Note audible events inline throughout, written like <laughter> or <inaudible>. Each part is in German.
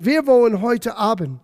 Wir wollen heute Abend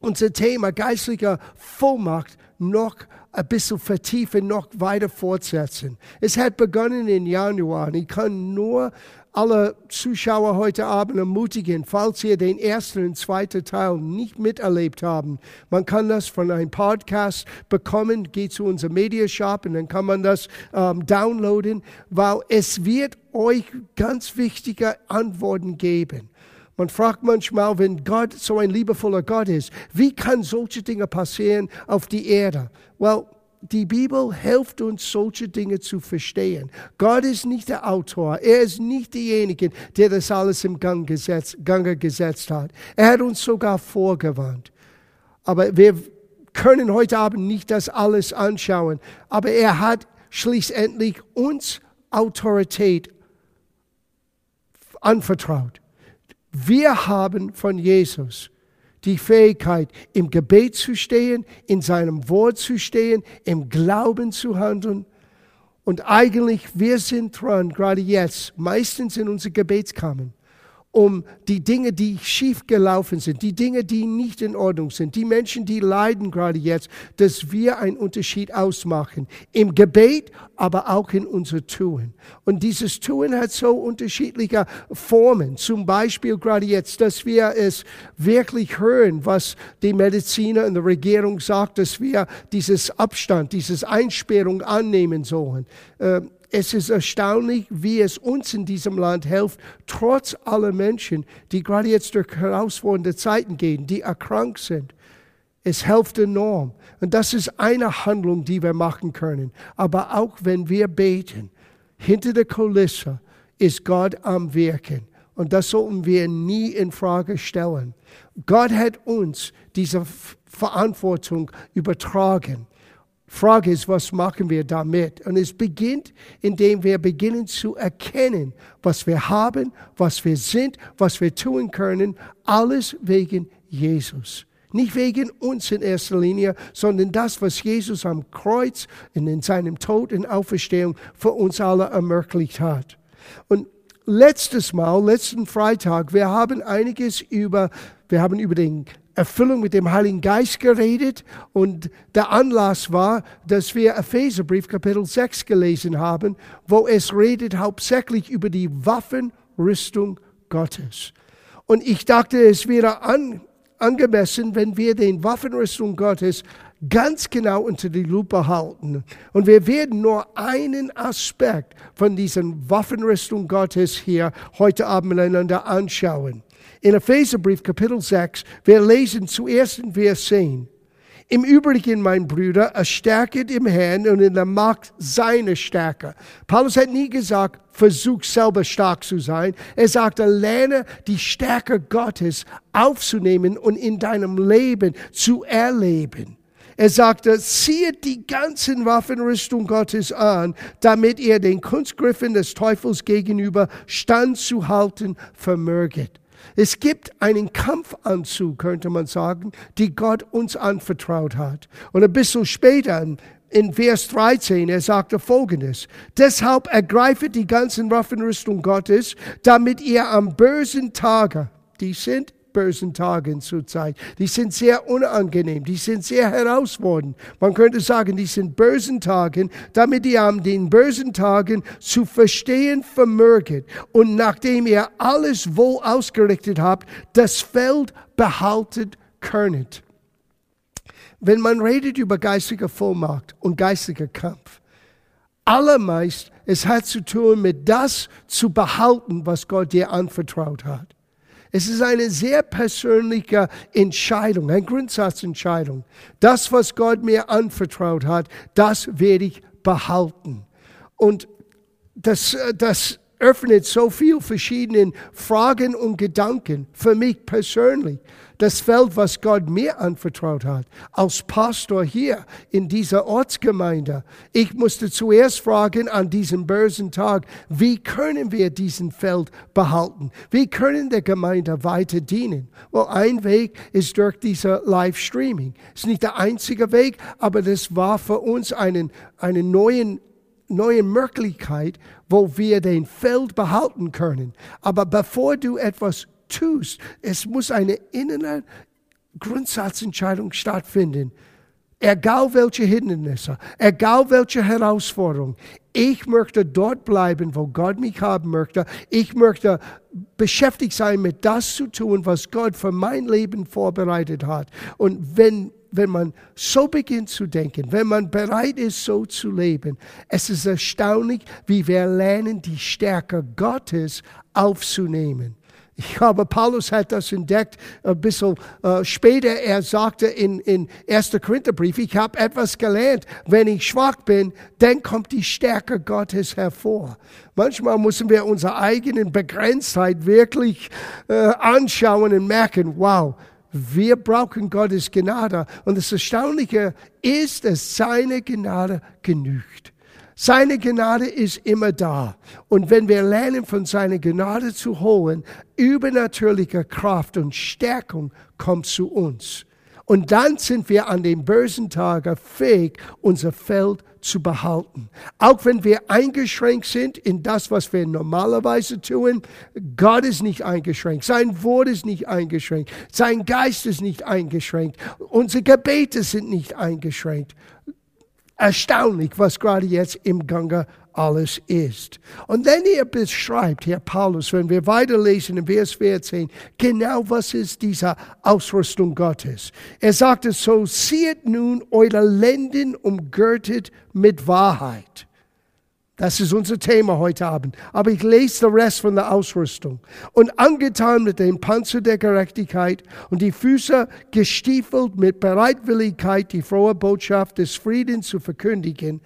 unser Thema geistlicher Vollmacht noch ein bisschen vertiefen, noch weiter fortsetzen. Es hat begonnen im Januar und ich kann nur alle Zuschauer heute Abend ermutigen, falls ihr den ersten und zweiten Teil nicht miterlebt haben. Man kann das von einem Podcast bekommen, geht zu unserem Mediashop und dann kann man das ähm, downloaden, weil es wird euch ganz wichtige Antworten geben. Man fragt manchmal, wenn Gott so ein liebevoller Gott ist, wie kann solche Dinge passieren auf die Erde? Well, die Bibel hilft uns, solche Dinge zu verstehen. Gott ist nicht der Autor. Er ist nicht derjenige, der das alles im Gang gesetzt, Gange gesetzt hat. Er hat uns sogar vorgewarnt. Aber wir können heute Abend nicht das alles anschauen. Aber er hat schließlich uns Autorität anvertraut. Wir haben von Jesus die Fähigkeit, im Gebet zu stehen, in seinem Wort zu stehen, im Glauben zu handeln. Und eigentlich, wir sind dran, gerade jetzt, meistens in unsere Gebetskammern, um die Dinge, die schief gelaufen sind, die Dinge, die nicht in Ordnung sind, die Menschen, die leiden gerade jetzt, dass wir einen Unterschied ausmachen. Im Gebet, aber auch in unser Tun. Und dieses Tun hat so unterschiedliche Formen. Zum Beispiel gerade jetzt, dass wir es wirklich hören, was die Mediziner und die Regierung sagt, dass wir dieses Abstand, dieses Einsperrung annehmen sollen. Ähm, es ist erstaunlich, wie es uns in diesem Land hilft, trotz aller Menschen, die gerade jetzt durch herausfordernde Zeiten gehen, die erkrankt sind. Es hilft enorm. Und das ist eine Handlung, die wir machen können. Aber auch wenn wir beten, hinter der Kulisse ist Gott am Wirken. Und das sollten wir nie in Frage stellen. Gott hat uns diese Verantwortung übertragen. Frage ist, was machen wir damit? Und es beginnt, indem wir beginnen zu erkennen, was wir haben, was wir sind, was wir tun können, alles wegen Jesus. Nicht wegen uns in erster Linie, sondern das, was Jesus am Kreuz und in seinem Tod und Auferstehung für uns alle ermöglicht hat. Und letztes Mal, letzten Freitag, wir haben einiges über, wir haben über den Erfüllung mit dem Heiligen Geist geredet und der Anlass war, dass wir Epheserbrief Kapitel 6 gelesen haben, wo es redet hauptsächlich über die Waffenrüstung Gottes. Und ich dachte, es wäre an, angemessen, wenn wir den Waffenrüstung Gottes ganz genau unter die Lupe halten. Und wir werden nur einen Aspekt von diesen Waffenrüstung Gottes hier heute Abend miteinander anschauen in Epheserbrief Kapitel 6, wir lesen zuerst in Vers 10. Im Übrigen, mein Bruder, erstärket im Herrn und in der Macht seiner Stärke. Paulus hat nie gesagt, versuch selber stark zu sein. Er sagte, lerne die Stärke Gottes aufzunehmen und in deinem Leben zu erleben. Er sagte, ziehe die ganzen Waffenrüstung Gottes an, damit ihr den Kunstgriffen des Teufels gegenüber standzuhalten vermöget. Es gibt einen Kampfanzug, könnte man sagen, die Gott uns anvertraut hat. Und ein bisschen später, in Vers 13, er sagte folgendes. Deshalb ergreifet die ganzen Waffenrüstung Gottes, damit ihr am bösen Tage, die sind bösen Tagen zurzeit. Die sind sehr unangenehm, die sind sehr herausfordernd. Man könnte sagen, die sind bösen Tagen, damit ihr an den bösen Tagen zu verstehen vermöget und nachdem ihr alles wohl ausgerichtet habt, das Feld behaltet könnet. Wenn man redet über geistige Vollmacht und geistiger Kampf, allermeist es hat zu tun mit das zu behalten, was Gott dir anvertraut hat. Es ist eine sehr persönliche Entscheidung, eine Grundsatzentscheidung. Das, was Gott mir anvertraut hat, das werde ich behalten. Und das, das öffnet so viel verschiedene Fragen und Gedanken für mich persönlich das Feld, was Gott mir anvertraut hat, als Pastor hier in dieser Ortsgemeinde. Ich musste zuerst fragen an diesem bösen Tag, wie können wir diesen Feld behalten? Wie können der Gemeinde weiter dienen? Well, ein Weg ist durch diese Livestreaming. Ist nicht der einzige Weg, aber das war für uns einen, einen neuen neue Möglichkeit, wo wir den Feld behalten können. Aber bevor du etwas tust, es muss eine innere Grundsatzentscheidung stattfinden. Egal welche Hindernisse, egal welche Herausforderung, ich möchte dort bleiben, wo Gott mich haben möchte. Ich möchte beschäftigt sein mit das zu tun, was Gott für mein Leben vorbereitet hat. Und wenn wenn man so beginnt zu denken, wenn man bereit ist, so zu leben, es ist erstaunlich, wie wir lernen, die Stärke Gottes aufzunehmen. Ich habe, Paulus hat das entdeckt, ein bisschen äh, später. Er sagte in, in 1. Korintherbrief, ich habe etwas gelernt. Wenn ich schwach bin, dann kommt die Stärke Gottes hervor. Manchmal müssen wir unsere eigenen Begrenztheit wirklich äh, anschauen und merken, wow, wir brauchen Gottes Gnade. Und das Erstaunliche ist, dass seine Gnade genügt. Seine Gnade ist immer da. Und wenn wir lernen, von seiner Gnade zu holen, übernatürliche Kraft und Stärkung kommt zu uns. Und dann sind wir an den bösen Tagen fähig, unser Feld zu behalten. Auch wenn wir eingeschränkt sind in das, was wir normalerweise tun, Gott ist nicht eingeschränkt, sein Wort ist nicht eingeschränkt, sein Geist ist nicht eingeschränkt, unsere Gebete sind nicht eingeschränkt erstaunlich, was gerade jetzt im Gange alles ist. Und dann er beschreibt, Herr Paulus, wenn wir weiterlesen in Vers 14, genau was ist diese Ausrüstung Gottes. Er sagte so, sieht nun eure Lenden umgürtet mit Wahrheit das ist unser Thema heute Abend. Aber ich lese den Rest von der Ausrüstung. Und angetan mit dem Panzer der Gerechtigkeit und die Füße gestiefelt mit Bereitwilligkeit, die frohe Botschaft des Friedens zu verkündigen,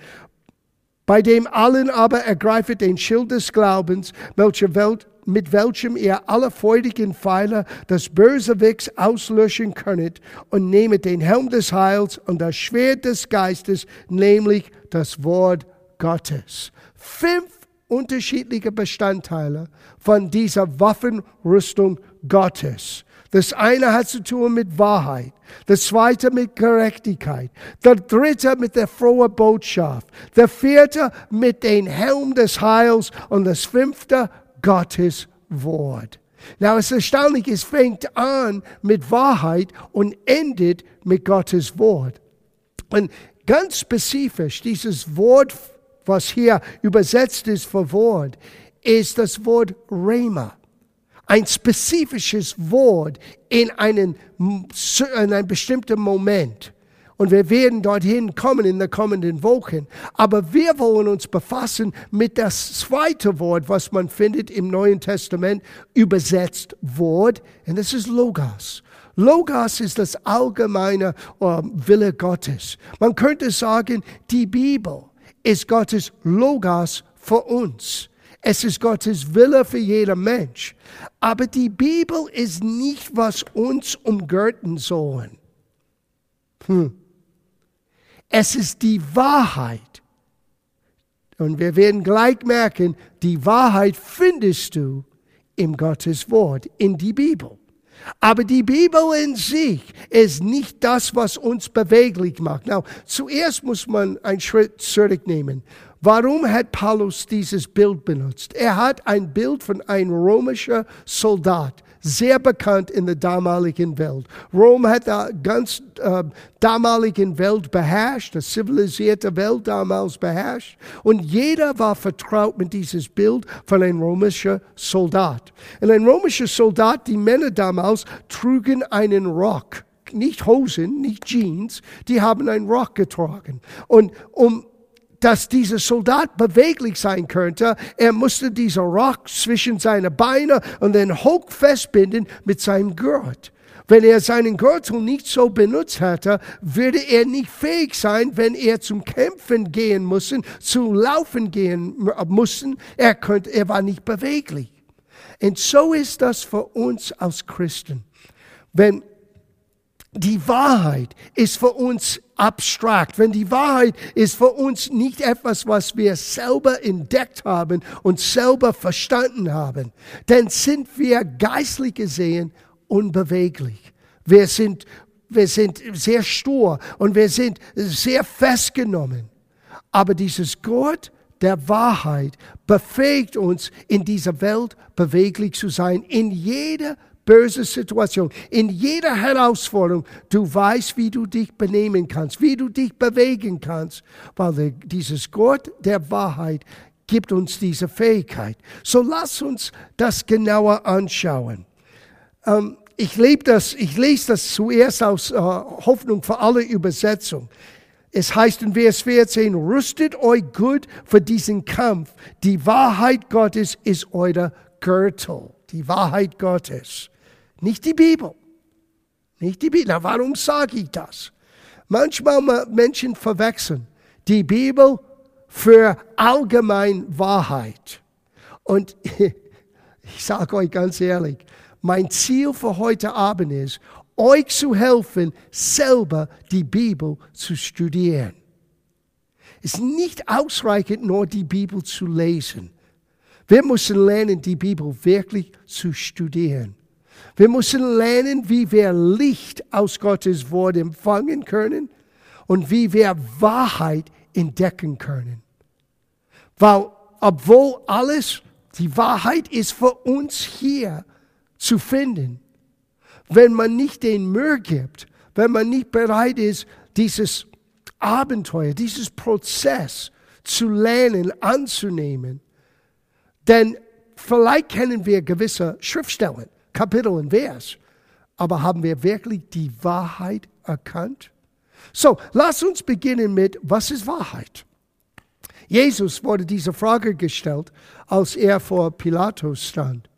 bei dem allen aber ergreifet den Schild des Glaubens, welche Welt, mit welchem ihr alle freudigen Pfeiler des Bösewichts auslöschen könnet und nehmet den Helm des Heils und das Schwert des Geistes, nämlich das Wort Gottes fünf unterschiedliche Bestandteile von dieser Waffenrüstung Gottes. Das eine hat zu tun mit Wahrheit, das zweite mit Gerechtigkeit, der dritte mit der frohen Botschaft, der vierte mit dem Helm des Heils und das fünfte Gottes Wort. Now, es ist erstaunlich, es fängt an mit Wahrheit und endet mit Gottes Wort. Und ganz spezifisch, dieses Wort was hier übersetzt ist für Wort, ist das Wort Rema. Ein spezifisches Wort in einen, in einen bestimmten Moment. Und wir werden dorthin kommen in den kommenden Wochen. Aber wir wollen uns befassen mit das zweite Wort, was man findet im Neuen Testament, übersetzt Wort. Und das ist Logos. Logos ist das allgemeine uh, Wille Gottes. Man könnte sagen, die Bibel ist Gottes Logos für uns. Es ist Gottes Wille für jeder Mensch. Aber die Bibel ist nicht, was uns umgürten sollen. Hm. Es ist die Wahrheit. Und wir werden gleich merken, die Wahrheit findest du im Gottes Wort, in die Bibel. Aber die Bibel in sich ist nicht das, was uns beweglich macht. Now, zuerst muss man einen Schritt zurücknehmen. Warum hat Paulus dieses Bild benutzt? Er hat ein Bild von einem römischen Soldat sehr bekannt in der damaligen Welt. Rom hat die ganz äh, damaligen Welt beherrscht, die zivilisierte Welt damals beherrscht. Und jeder war vertraut mit dieses Bild von einem römischen Soldat. Und ein römischer Soldat, die Männer damals trugen einen Rock nicht Hosen, nicht Jeans, die haben einen Rock getragen. Und um dass dieser Soldat beweglich sein könnte, er musste diesen Rock zwischen seine Beine und den hoch festbinden mit seinem Gurt. Wenn er seinen Gürtel nicht so benutzt hätte, würde er nicht fähig sein, wenn er zum Kämpfen gehen musste, zu laufen gehen musste. Er könnte, er war nicht beweglich. Und so ist das für uns als Christen. Wenn die Wahrheit ist für uns abstrakt, wenn die Wahrheit ist für uns nicht etwas, was wir selber entdeckt haben und selber verstanden haben, dann sind wir geistlich gesehen unbeweglich. Wir sind, wir sind sehr stur und wir sind sehr festgenommen. Aber dieses Gott der Wahrheit befähigt uns, in dieser Welt beweglich zu sein, in jeder böse Situation, in jeder Herausforderung, du weißt, wie du dich benehmen kannst, wie du dich bewegen kannst, weil dieses Gott der Wahrheit gibt uns diese Fähigkeit. So lass uns das genauer anschauen. Ähm, ich, das, ich lese das zuerst aus äh, Hoffnung für alle Übersetzung. Es heißt in Vers 14, rüstet euch gut für diesen Kampf. Die Wahrheit Gottes ist euer Gürtel. Die Wahrheit Gottes. Nicht die Bibel. Nicht die Bibel. Na, warum sage ich das? Manchmal Menschen verwechseln die Bibel für allgemein Wahrheit. Und <laughs> ich sage euch ganz ehrlich, mein Ziel für heute Abend ist, euch zu helfen, selber die Bibel zu studieren. Es ist nicht ausreichend, nur die Bibel zu lesen. Wir müssen lernen, die Bibel wirklich zu studieren. Wir müssen lernen, wie wir Licht aus Gottes Wort empfangen können und wie wir Wahrheit entdecken können. Weil, obwohl alles, die Wahrheit ist für uns hier zu finden, wenn man nicht den Mühe gibt, wenn man nicht bereit ist, dieses Abenteuer, dieses Prozess zu lernen, anzunehmen. Denn vielleicht kennen wir gewisse Schriftstellen, Kapitel und Vers, aber haben wir wirklich die Wahrheit erkannt? So, lass uns beginnen mit, was ist Wahrheit? Jesus wurde diese Frage gestellt, als er vor Pilatus stand.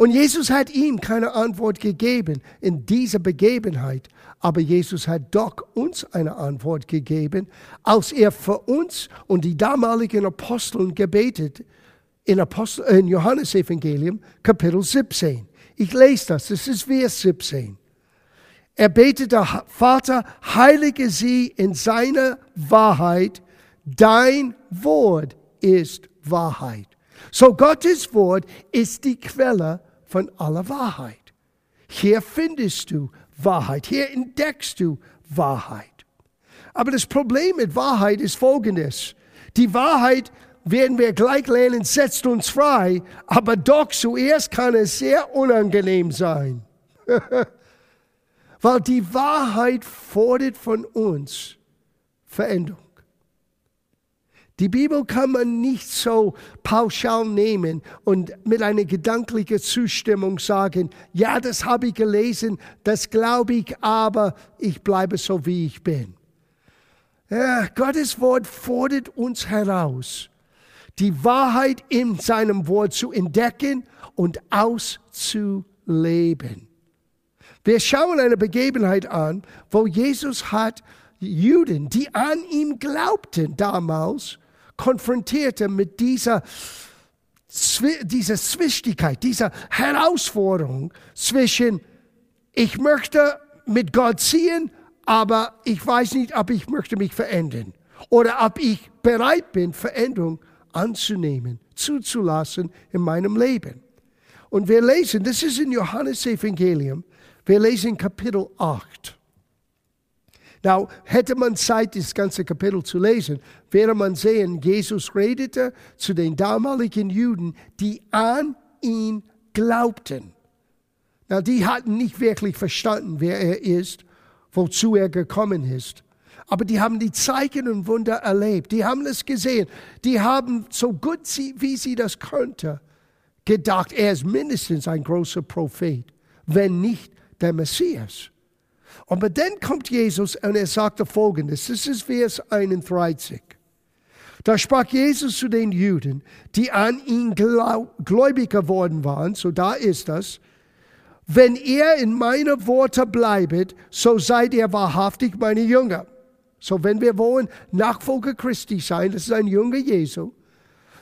Und Jesus hat ihm keine Antwort gegeben in dieser Begebenheit. Aber Jesus hat doch uns eine Antwort gegeben, als er für uns und die damaligen Aposteln gebetet in, Apostel, in Johannes Evangelium Kapitel 17. Ich lese das, das ist Vers 17. Er betete, Vater, heilige sie in seiner Wahrheit, dein Wort ist Wahrheit. So Gottes Wort ist die Quelle von aller Wahrheit. Hier findest du Wahrheit, hier entdeckst du Wahrheit. Aber das Problem mit Wahrheit ist folgendes. Die Wahrheit werden wir gleich lernen, setzt uns frei, aber doch zuerst kann es sehr unangenehm sein. <laughs> Weil die Wahrheit fordert von uns Veränderung. Die Bibel kann man nicht so pauschal nehmen und mit einer gedanklichen Zustimmung sagen, ja, das habe ich gelesen, das glaube ich, aber ich bleibe so, wie ich bin. Ja, Gottes Wort fordert uns heraus, die Wahrheit in seinem Wort zu entdecken und auszuleben. Wir schauen eine Begebenheit an, wo Jesus hat Juden, die an ihm glaubten damals, konfrontierte mit dieser, dieser Zwistigkeit, dieser Herausforderung zwischen, ich möchte mit Gott ziehen, aber ich weiß nicht, ob ich möchte mich verändern oder ob ich bereit bin, Veränderung anzunehmen, zuzulassen in meinem Leben. Und wir lesen, das ist in Johannes Evangelium, wir lesen Kapitel 8. Now, hätte man Zeit, das ganze Kapitel zu lesen, wäre man sehen, Jesus redete zu den damaligen Juden, die an ihn glaubten. Now, die hatten nicht wirklich verstanden, wer er ist, wozu er gekommen ist. Aber die haben die Zeichen und Wunder erlebt. Die haben es gesehen. Die haben so gut wie sie das konnte gedacht, er ist mindestens ein großer Prophet, wenn nicht der Messias. Aber dann kommt Jesus und er sagte folgendes, das ist Vers 31. Da sprach Jesus zu den Juden, die an ihn gläubig geworden waren, so da ist das, wenn ihr in meiner Worte bleibet, so seid ihr wahrhaftig meine Jünger. So wenn wir wollen Nachfolger Christi sein, das ist ein Jünger Jesu,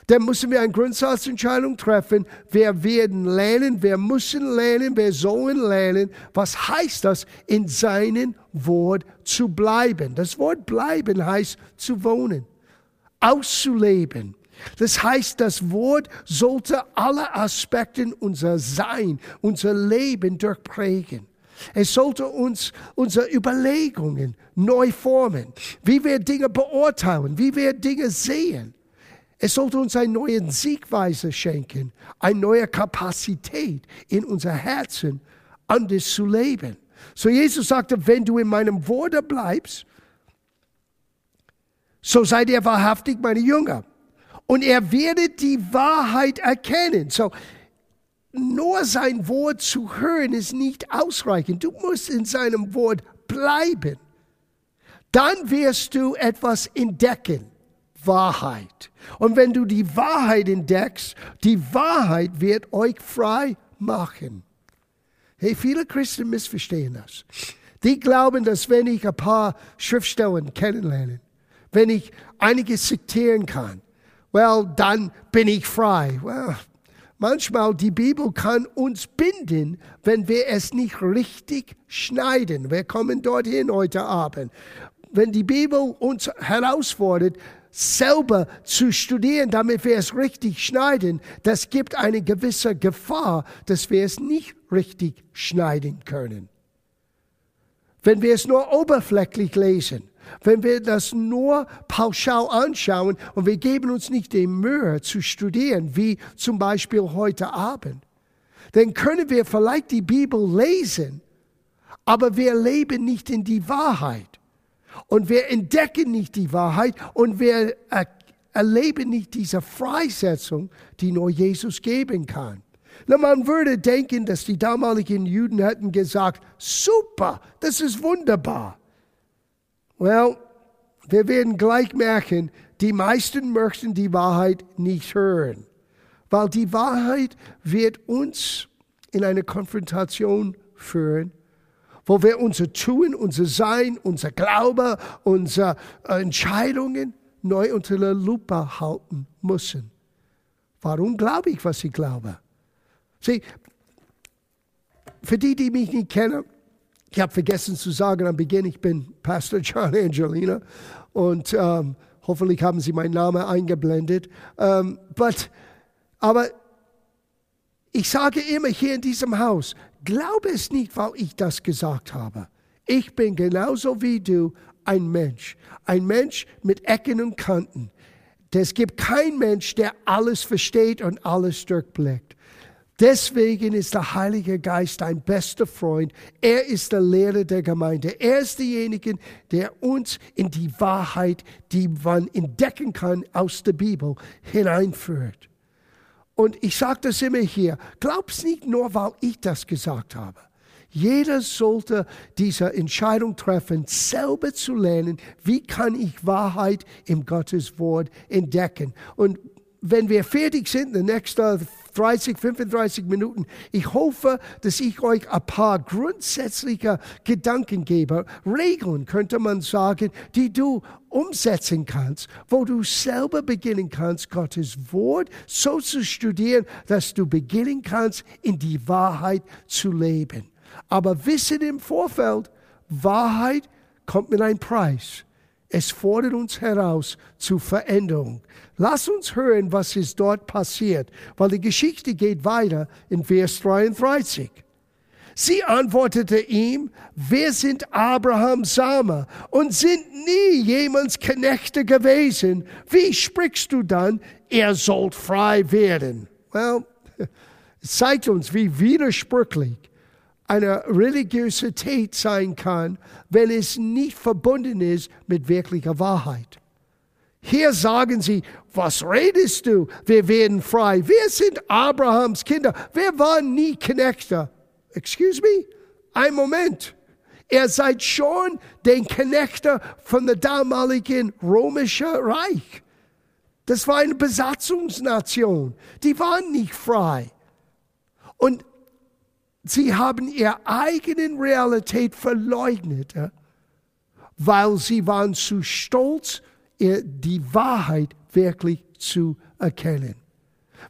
dann müssen wir eine Grundsatzentscheidung treffen. Wir werden lernen, wir müssen lernen, wir sollen lernen. Was heißt das, in seinem Wort zu bleiben? Das Wort bleiben heißt zu wohnen, auszuleben. Das heißt, das Wort sollte alle Aspekte unser Sein, unser Leben durchprägen. Es sollte uns unsere Überlegungen neu formen, wie wir Dinge beurteilen, wie wir Dinge sehen. Es sollte uns eine neue Siegweise schenken, eine neue Kapazität in unser Herzen anders zu leben. So Jesus sagte, wenn du in meinem Worte bleibst, so seid ihr wahrhaftig meine Jünger. Und er werdet die Wahrheit erkennen. So, nur sein Wort zu hören ist nicht ausreichend. Du musst in seinem Wort bleiben. Dann wirst du etwas entdecken. Wahrheit. Und wenn du die Wahrheit entdeckst, die Wahrheit wird euch frei machen. Hey, viele Christen missverstehen das. Die glauben, dass wenn ich ein paar Schriftstellen kennenlerne, wenn ich einiges zitieren kann, well, dann bin ich frei. Well, manchmal die Bibel kann uns binden, wenn wir es nicht richtig schneiden. Wir kommen dorthin heute Abend. Wenn die Bibel uns herausfordert, selber zu studieren, damit wir es richtig schneiden, das gibt eine gewisse Gefahr, dass wir es nicht richtig schneiden können. Wenn wir es nur oberflächlich lesen, wenn wir das nur pauschal anschauen und wir geben uns nicht die Mühe zu studieren, wie zum Beispiel heute Abend, dann können wir vielleicht die Bibel lesen, aber wir leben nicht in die Wahrheit. Und wir entdecken nicht die Wahrheit und wir erleben nicht diese Freisetzung, die nur Jesus geben kann. Na, man würde denken, dass die damaligen Juden hätten gesagt, super, das ist wunderbar. Well, wir werden gleich merken, die meisten möchten die Wahrheit nicht hören, weil die Wahrheit wird uns in eine Konfrontation führen, wo wir unser Tun, unser Sein, unser Glaube, unsere Entscheidungen neu unter der Lupe halten müssen. Warum glaube ich, was ich glaube? Sieh, für die, die mich nicht kennen, ich habe vergessen zu sagen am Beginn, ich bin Pastor John Angelina und ähm, hoffentlich haben Sie meinen Namen eingeblendet. Ähm, but, aber ich sage immer hier in diesem Haus, glaube es nicht, weil ich das gesagt habe. Ich bin genauso wie du ein Mensch, ein Mensch mit Ecken und Kanten. Es gibt keinen Mensch, der alles versteht und alles durchblickt. Deswegen ist der Heilige Geist dein bester Freund. Er ist der Lehrer der Gemeinde. Er ist derjenige, der uns in die Wahrheit, die man entdecken kann aus der Bibel, hineinführt. Und ich sage das immer hier, glaub's nicht nur, weil ich das gesagt habe. Jeder sollte diese Entscheidung treffen, selber zu lernen, wie kann ich Wahrheit im Gottes Wort entdecken. Und wenn wir fertig sind, in den nächsten 30, 35 Minuten, ich hoffe, dass ich euch ein paar grundsätzliche Gedanken gebe, Regeln könnte man sagen, die du umsetzen kannst, wo du selber beginnen kannst, Gottes Wort so zu studieren, dass du beginnen kannst, in die Wahrheit zu leben. Aber wissen im Vorfeld, Wahrheit kommt mit einem Preis. Es fordert uns heraus zu Veränderung. Lass uns hören, was ist dort passiert, weil die Geschichte geht weiter in Vers 33. Sie antwortete ihm, wir sind Abrahams Same und sind nie jemands Knechte gewesen. Wie sprichst du dann, er soll frei werden? Well, <laughs> zeigt uns, wie widersprüchlich eine Religiosität sein kann, wenn es nicht verbunden ist mit wirklicher Wahrheit. Hier sagen sie, was redest du? Wir werden frei. Wir sind Abrahams Kinder. Wir waren nie Knechte. Excuse me? Ein Moment. Ihr seid schon den Knechte von der damaligen römischen Reich. Das war eine Besatzungsnation. Die waren nicht frei. Und Sie haben ihre eigene Realität verleugnet, weil sie waren zu stolz, die Wahrheit wirklich zu erkennen.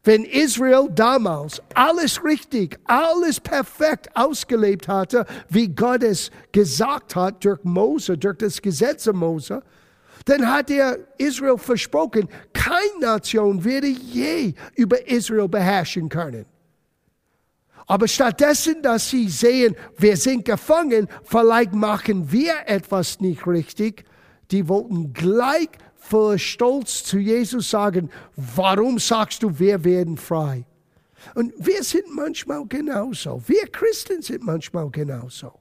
Wenn Israel damals alles richtig, alles perfekt ausgelebt hatte, wie Gott es gesagt hat durch Mose, durch das Gesetz Mose, dann hat er Israel versprochen, keine Nation werde je über Israel beherrschen können. Aber stattdessen, dass sie sehen, wir sind gefangen, vielleicht machen wir etwas nicht richtig, die wollten gleich voll Stolz zu Jesus sagen, warum sagst du, wir werden frei? Und wir sind manchmal genauso. Wir Christen sind manchmal genauso.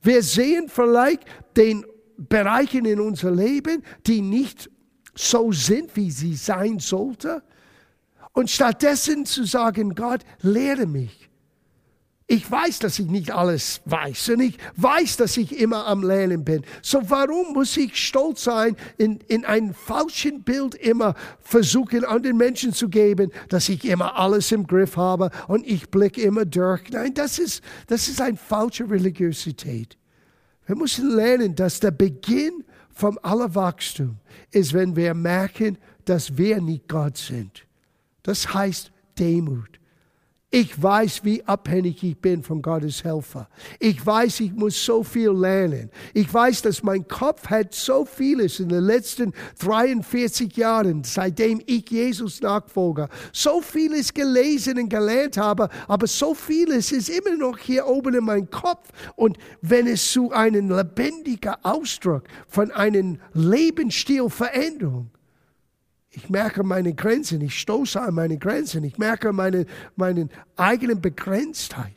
Wir sehen vielleicht den Bereichen in unser Leben, die nicht so sind, wie sie sein sollten. Und stattdessen zu sagen, Gott, lehre mich. Ich weiß, dass ich nicht alles weiß und ich weiß, dass ich immer am Lernen bin. So warum muss ich stolz sein, in, in einem falschen Bild immer versuchen, an den Menschen zu geben, dass ich immer alles im Griff habe und ich blicke immer durch. Nein, das ist, das ist eine falsche Religiosität. Wir müssen lernen, dass der Beginn vom aller Wachstum ist, wenn wir merken, dass wir nicht Gott sind. Das heißt Demut. Ich weiß, wie abhängig ich bin von Gottes Helfer. Ich weiß, ich muss so viel lernen. Ich weiß, dass mein Kopf hat so vieles in den letzten 43 Jahren, seitdem ich Jesus nachfolge, so vieles gelesen und gelernt habe, aber so vieles ist immer noch hier oben in meinem Kopf. Und wenn es zu einem lebendigen Ausdruck von einem Lebensstilveränderung ich merke meine Grenzen, ich stoße an meine Grenzen, ich merke meine, meine eigene Begrenztheit.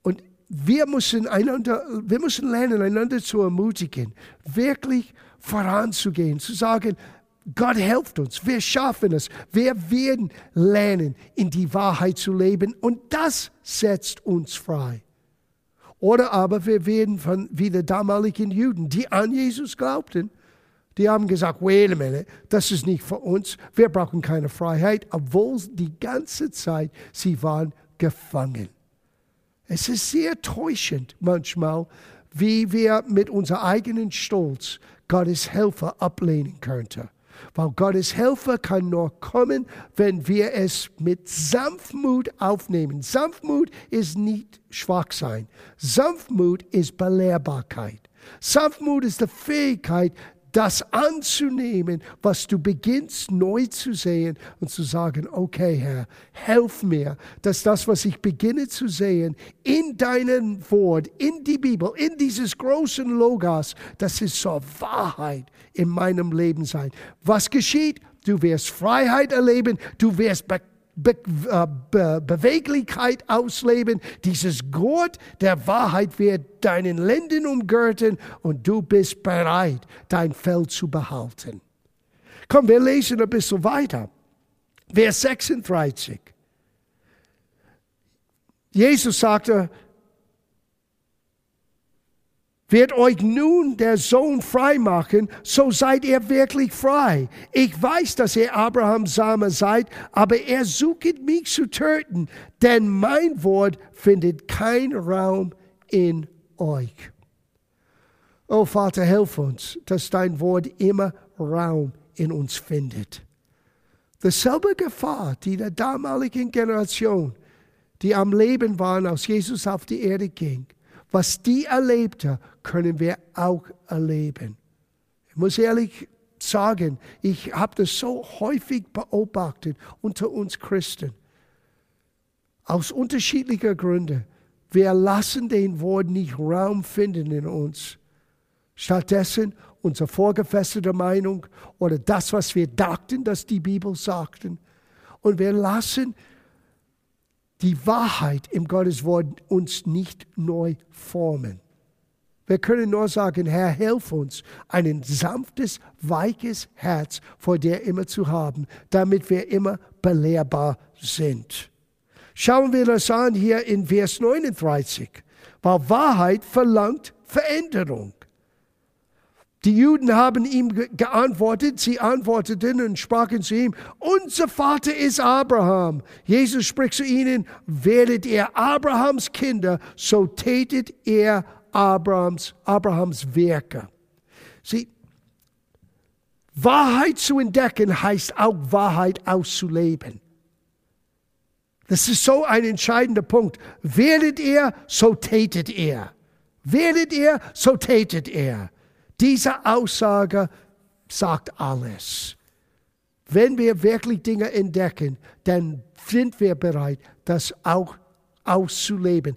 Und wir müssen, einander, wir müssen lernen, einander zu ermutigen, wirklich voranzugehen, zu sagen, Gott hilft uns, wir schaffen es, wir werden lernen, in die Wahrheit zu leben. Und das setzt uns frei. Oder aber wir werden von wie die damaligen Juden, die an Jesus glaubten, die haben gesagt, wait a minute, das ist nicht für uns, wir brauchen keine Freiheit, obwohl die ganze Zeit sie waren gefangen. Es ist sehr täuschend manchmal, wie wir mit unserem eigenen Stolz Gottes Helfer ablehnen könnten. Weil Gottes Helfer kann nur kommen, wenn wir es mit Sanftmut aufnehmen. Sanftmut ist nicht schwach sein. Sanftmut ist Belehrbarkeit. Sanftmut ist die Fähigkeit, das anzunehmen, was du beginnst neu zu sehen und zu sagen, okay Herr, helf mir, dass das, was ich beginne zu sehen, in deinem Wort, in die Bibel, in dieses großen Logos, das ist so Wahrheit in meinem Leben sein. Was geschieht? Du wirst Freiheit erleben, du wirst Be äh, Be Beweglichkeit ausleben. Dieses Gurt der Wahrheit wird deinen Lenden umgürten und du bist bereit, dein Feld zu behalten. Komm, wir lesen ein bisschen weiter. Vers 36. Jesus sagte, wird euch nun der Sohn frei machen, so seid ihr wirklich frei. Ich weiß, dass ihr Abrahams Same seid, aber er sucht mich zu töten, denn mein Wort findet keinen Raum in euch. Oh Vater, hilf uns, dass dein Wort immer Raum in uns findet. Dasselbe Gefahr, die der damaligen Generation, die am Leben waren, als Jesus auf die Erde ging, was die erlebte, können wir auch erleben. Ich muss ehrlich sagen, ich habe das so häufig beobachtet unter uns Christen. Aus unterschiedlicher Gründe. Wir lassen den Wort nicht Raum finden in uns. Stattdessen unsere vorgefestigte Meinung oder das, was wir dachten, dass die Bibel sagten. Und wir lassen die Wahrheit im Gottes Wort uns nicht neu formen. Wir können nur sagen, Herr, hilf uns, ein sanftes, weiches Herz vor dir immer zu haben, damit wir immer belehrbar sind. Schauen wir das an hier in Vers 39. Weil Wahrheit verlangt Veränderung. Die Juden haben ihm geantwortet, sie antworteten und sprachen zu ihm, unser Vater ist Abraham. Jesus spricht zu ihnen, werdet ihr Abrahams Kinder, so tätet ihr Abrahams, Abrahams Werke. Sie, Wahrheit zu entdecken heißt auch Wahrheit auszuleben. Das ist so ein entscheidender Punkt. Werdet ihr, so tätet ihr. Werdet ihr, so tätet ihr. Diese Aussage sagt alles. Wenn wir wirklich Dinge entdecken, dann sind wir bereit, das auch auszuleben,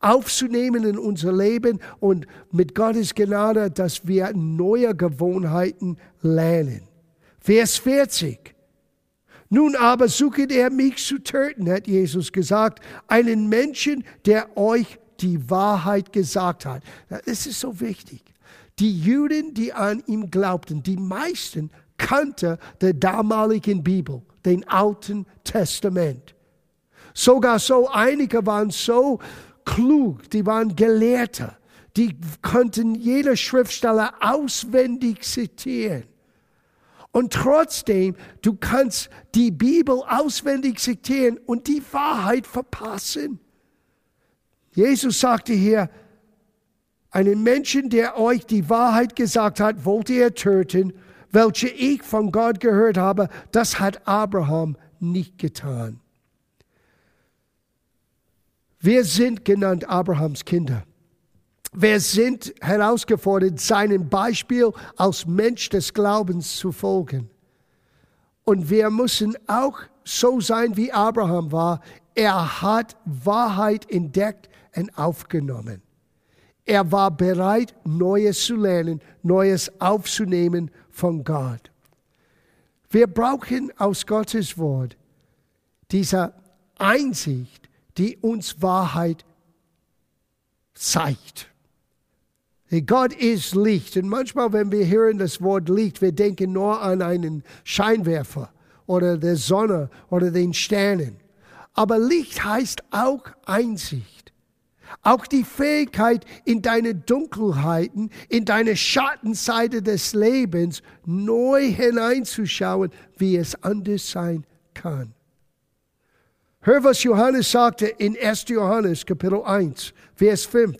aufzunehmen in unser Leben und mit Gottes Gnade, dass wir neue Gewohnheiten lernen. Vers 40. Nun aber sucht er mich zu töten, hat Jesus gesagt, einen Menschen, der euch die Wahrheit gesagt hat. Das ist so wichtig. Die Juden, die an ihm glaubten, die meisten kannte der damaligen Bibel, den Alten Testament. Sogar so einige waren so klug, die waren Gelehrte, die konnten jeder Schriftsteller auswendig zitieren. Und trotzdem, du kannst die Bibel auswendig zitieren und die Wahrheit verpassen. Jesus sagte hier, einen Menschen, der euch die Wahrheit gesagt hat, wollt ihr töten, welche ich von Gott gehört habe, das hat Abraham nicht getan. Wir sind genannt Abrahams Kinder. Wir sind herausgefordert, seinem Beispiel als Mensch des Glaubens zu folgen. Und wir müssen auch so sein, wie Abraham war. Er hat Wahrheit entdeckt und aufgenommen. Er war bereit, Neues zu lernen, Neues aufzunehmen von Gott. Wir brauchen aus Gottes Wort diese Einsicht, die uns Wahrheit zeigt. Gott ist Licht. Und manchmal, wenn wir hören das Wort Licht, wir denken nur an einen Scheinwerfer oder der Sonne oder den Sternen. Aber Licht heißt auch Einsicht. Auch die Fähigkeit, in deine Dunkelheiten, in deine Schattenseite des Lebens neu hineinzuschauen, wie es anders sein kann. Hör, was Johannes sagte in 1. Johannes Kapitel 1, Vers 5.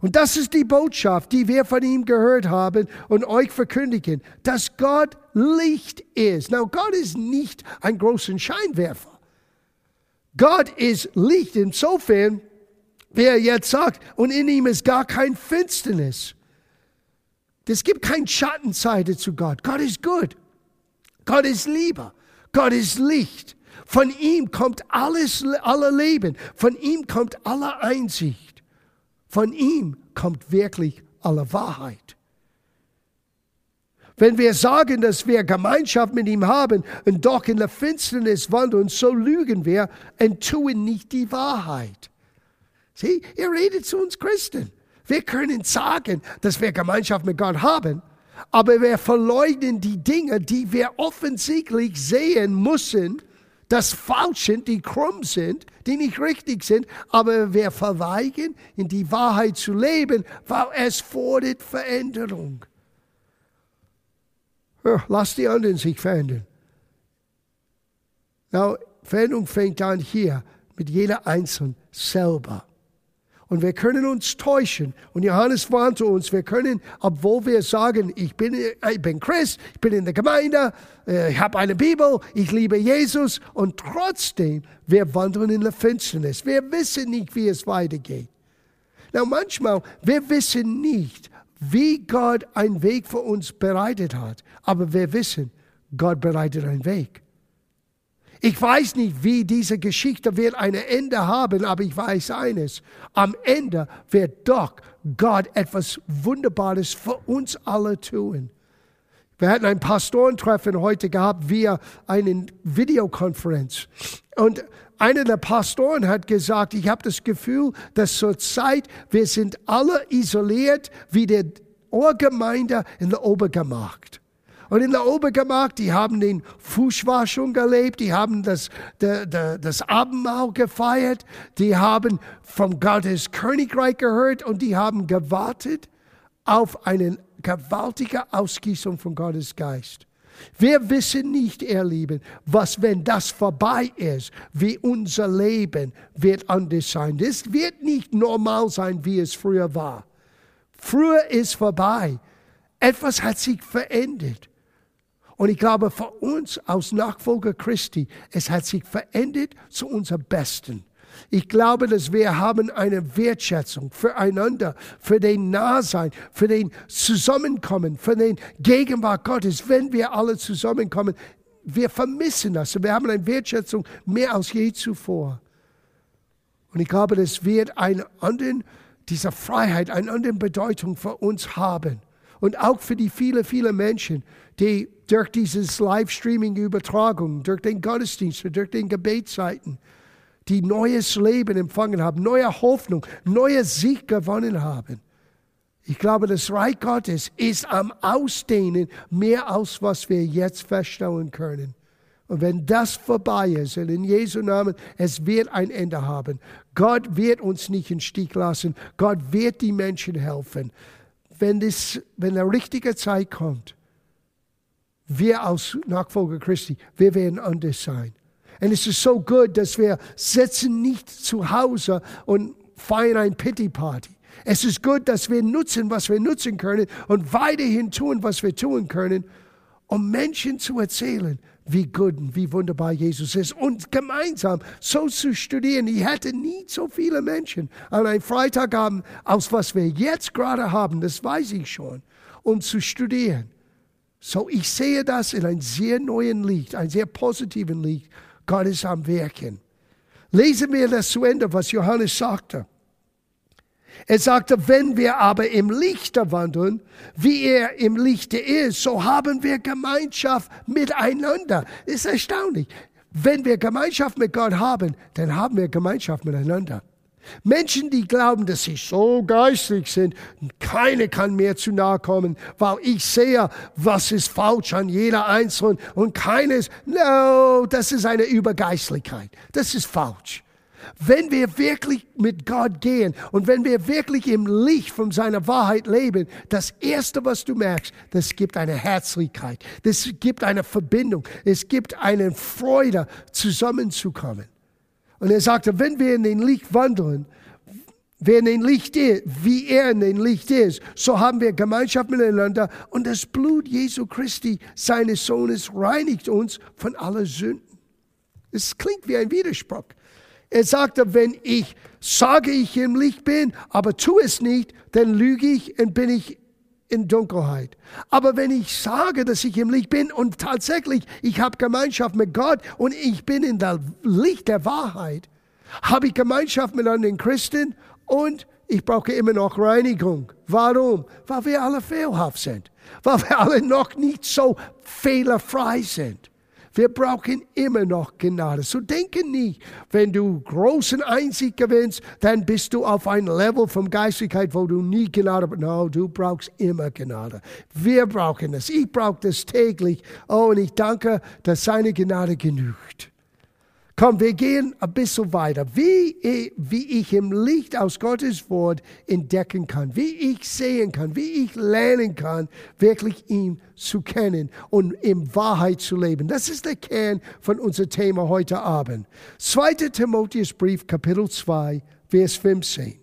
Und das ist die Botschaft, die wir von ihm gehört haben und euch verkündigen, dass Gott Licht ist. Now, Gott ist nicht ein großer Scheinwerfer. Gott ist Licht insofern, wie er jetzt sagt, und in ihm ist gar kein Finsternis. Es gibt keine Schattenseite zu Gott. Gott ist gut. Gott ist Liebe. Gott ist Licht. Von ihm kommt alles, aller Leben. Von ihm kommt aller Einsicht. Von ihm kommt wirklich alle Wahrheit. Wenn wir sagen, dass wir Gemeinschaft mit ihm haben und doch in der Finsternis wandeln, so lügen wir und tun nicht die Wahrheit. Sieh, ihr redet zu uns Christen. Wir können sagen, dass wir Gemeinschaft mit Gott haben, aber wir verleugnen die Dinge, die wir offensichtlich sehen müssen, das falsch sind, die krumm sind, die nicht richtig sind, aber wir verweigern, in die Wahrheit zu leben, weil es fordert Veränderung. Ja, lass die anderen sich verändern. Now, Veränderung fängt an hier mit jeder Einzelnen selber. Und wir können uns täuschen. Und Johannes warnte uns, wir können, obwohl wir sagen, ich bin, ich bin Christ, ich bin in der Gemeinde, äh, ich habe eine Bibel, ich liebe Jesus, und trotzdem, wir wandeln in der Finsternis. Wir wissen nicht, wie es weitergeht. Na, manchmal, wir wissen nicht, wie Gott einen Weg für uns bereitet hat. Aber wir wissen, Gott bereitet einen Weg. Ich weiß nicht, wie diese Geschichte wird ein Ende haben, aber ich weiß eines. Am Ende wird doch Gott etwas Wunderbares für uns alle tun. Wir hatten ein Pastorentreffen heute gehabt via eine Videokonferenz. Und einer der Pastoren hat gesagt, ich habe das Gefühl, dass zurzeit wir sind alle isoliert wie der Ohrgemeinde in der Obergemacht. Und in der Obergemach, die haben den Fußwaschung gelebt, die haben das, de, de, das Abendmahl gefeiert, die haben vom Gottes Königreich gehört und die haben gewartet auf eine gewaltige Ausgießung von Gottes Geist. Wir wissen nicht, ihr Lieben, was, wenn das vorbei ist, wie unser Leben wird anders sein. Das wird nicht normal sein, wie es früher war. Früher ist vorbei. Etwas hat sich verändert. Und ich glaube, für uns als Nachfolger Christi, es hat sich verändert zu unserem Besten. Ich glaube, dass wir haben eine Wertschätzung füreinander, für den Nahsein, für den Zusammenkommen, für den Gegenwart Gottes, wenn wir alle zusammenkommen. Wir vermissen das. Wir haben eine Wertschätzung mehr als je zuvor. Und ich glaube, das wird eine andere, diese Freiheit, eine andere Bedeutung für uns haben. Und auch für die viele, viele Menschen, die durch dieses Livestreaming-Übertragung, durch den Gottesdienst, durch den Gebetszeiten, die neues Leben empfangen haben, neue Hoffnung, neue Sieg gewonnen haben. Ich glaube, das Reich Gottes ist am Ausdehnen mehr als was wir jetzt feststellen können. Und wenn das vorbei ist, und in Jesu Namen, es wird ein Ende haben. Gott wird uns nicht in Stich lassen. Gott wird die Menschen helfen. Wenn, das, wenn der richtige Zeit kommt, wir als Nachfolger Christi, wir werden anders sein. Und es ist so gut, dass wir sitzen nicht zu Hause und feiern ein Pity Party. Es ist gut, dass wir nutzen, was wir nutzen können und weiterhin tun, was wir tun können, um Menschen zu erzählen, wie gut und wie wunderbar Jesus ist. Und gemeinsam so zu studieren. Ich hätte nie so viele Menschen an einem Freitagabend, aus was wir jetzt gerade haben, das weiß ich schon, um zu studieren. So, ich sehe das in einem sehr neuen Licht, einem sehr positiven Licht. Gott ist am Wirken. Lesen wir das zu Ende, was Johannes sagte. Er sagte, wenn wir aber im Lichte wandeln, wie er im Lichte ist, so haben wir Gemeinschaft miteinander. Ist erstaunlich. Wenn wir Gemeinschaft mit Gott haben, dann haben wir Gemeinschaft miteinander. Menschen, die glauben, dass sie so geistig sind, keine kann mir zu nahe kommen, weil ich sehe, was ist falsch an jeder Einzelnen und keines, no, das ist eine Übergeistlichkeit. Das ist falsch. Wenn wir wirklich mit Gott gehen und wenn wir wirklich im Licht von seiner Wahrheit leben, das Erste, was du merkst, das gibt eine Herzlichkeit, das gibt eine Verbindung, es gibt eine Freude, zusammenzukommen. Und er sagte, wenn wir in den Licht wandeln, wer in den Licht ist, wie er in den Licht ist, so haben wir Gemeinschaft miteinander und das Blut Jesu Christi, seines Sohnes, reinigt uns von aller Sünden. Es klingt wie ein Widerspruch. Er sagte, wenn ich sage, ich im Licht bin, aber tue es nicht, dann lüge ich und bin ich in Dunkelheit. Aber wenn ich sage, dass ich im Licht bin und tatsächlich ich habe Gemeinschaft mit Gott und ich bin in der Licht der Wahrheit, habe ich Gemeinschaft mit anderen Christen und ich brauche immer noch Reinigung. Warum? Weil wir alle fehlhaft sind. Weil wir alle noch nicht so fehlerfrei sind. Wir brauchen immer noch Gnade. So denke nicht, wenn du großen Einsicht gewinnst, dann bist du auf ein Level von Geistigkeit, wo du nie Gnade brauchst. No, du brauchst immer Gnade. Wir brauchen es. Ich brauche das täglich. Oh, und ich danke, dass seine Gnade genügt. Komm, wir gehen ein bisschen weiter. Wie, wie ich im Licht aus Gottes Wort entdecken kann, wie ich sehen kann, wie ich lernen kann, wirklich ihn zu kennen und in Wahrheit zu leben. Das ist der Kern von unserem Thema heute Abend. 2. Timotheusbrief, Kapitel 2, Vers 15.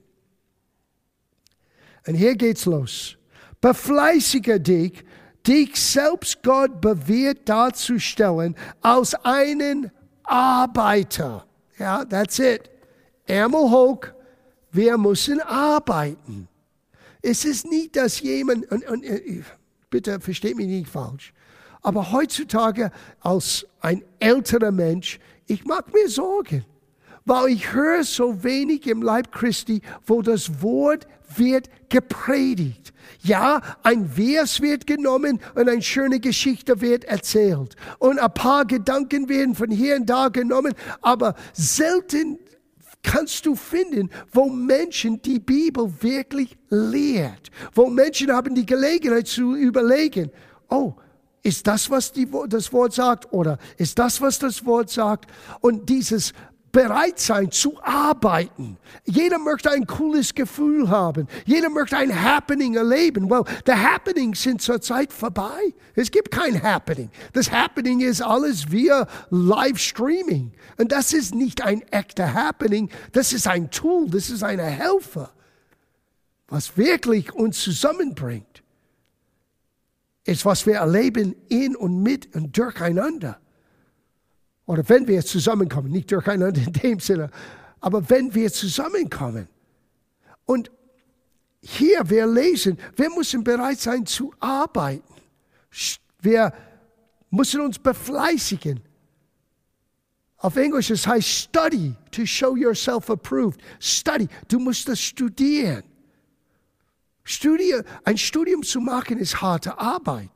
Und hier geht's los. Befleißige dich, dich selbst Gott bewährt darzustellen, als einen Arbeiter. Ja, that's it. Ärmel hoch, wir müssen arbeiten. Es ist nicht, dass jemand, und, und, äh, bitte versteht mich nicht falsch, aber heutzutage als ein älterer Mensch, ich mag mir Sorgen, weil ich höre so wenig im Leib Christi, wo das Wort wird gepredigt. Ja, ein Vers wird genommen und eine schöne Geschichte wird erzählt. Und ein paar Gedanken werden von hier und da genommen, aber selten kannst du finden, wo Menschen die Bibel wirklich lehrt, wo Menschen haben die Gelegenheit zu überlegen, oh, ist das, was die, das Wort sagt oder ist das, was das Wort sagt? Und dieses bereit sein zu arbeiten. Jeder möchte ein cooles Gefühl haben. Jeder möchte ein Happening erleben. Well, the Happenings sind zurzeit vorbei. Es gibt kein Happening. Das Happening ist alles via Livestreaming. Und das ist nicht ein echter Happening. Das ist ein Tool. Das ist eine Helfer. Was wirklich uns zusammenbringt, ist, was wir erleben in und mit und durcheinander. Oder wenn wir zusammenkommen, nicht durcheinander in dem Sinne, aber wenn wir zusammenkommen. Und hier wir lesen, wir müssen bereit sein zu arbeiten. Wir müssen uns befleißigen. Auf Englisch es heißt study, to show yourself approved. Study, du musst das studieren. Studie, ein Studium zu machen ist harte Arbeit.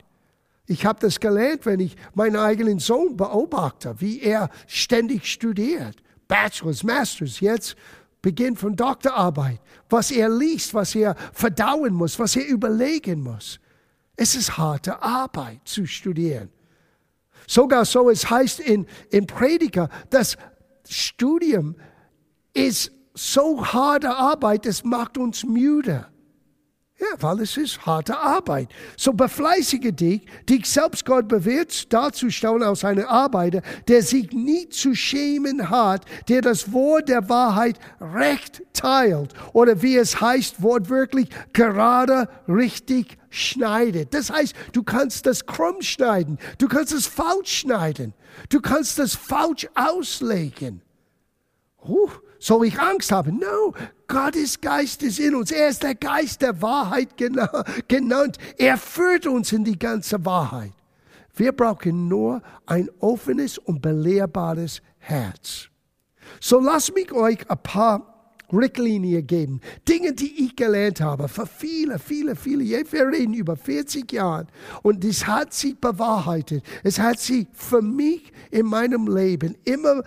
Ich habe das gelernt, wenn ich meinen eigenen Sohn beobachte, wie er ständig studiert. Bachelors, Masters, jetzt Beginn von Doktorarbeit. Was er liest, was er verdauen muss, was er überlegen muss. Es ist harte Arbeit zu studieren. Sogar so, es heißt in, in Prediger, das Studium ist so harte Arbeit, es macht uns müde. Ja, weil es ist harte Arbeit. So befleißige dich, dich selbst Gott bewährt darzustellen aus einer Arbeiter, der sich nie zu schämen hat, der das Wort der Wahrheit recht teilt. Oder wie es heißt, wortwörtlich gerade richtig schneidet. Das heißt, du kannst das krumm schneiden, du kannst es falsch schneiden, du kannst es falsch auslegen. Huh, soll ich Angst haben? No, Gottes Geist ist in uns. Er ist der Geist der Wahrheit genannt. Er führt uns in die ganze Wahrheit. Wir brauchen nur ein offenes und belehrbares Herz. So lasst mich euch ein paar Richtlinien geben. Dinge, die ich gelernt habe für viele, viele, viele Jahre. Wir reden über 40 Jahre. Und das hat sich bewahrheitet. Es hat sich für mich in meinem Leben immer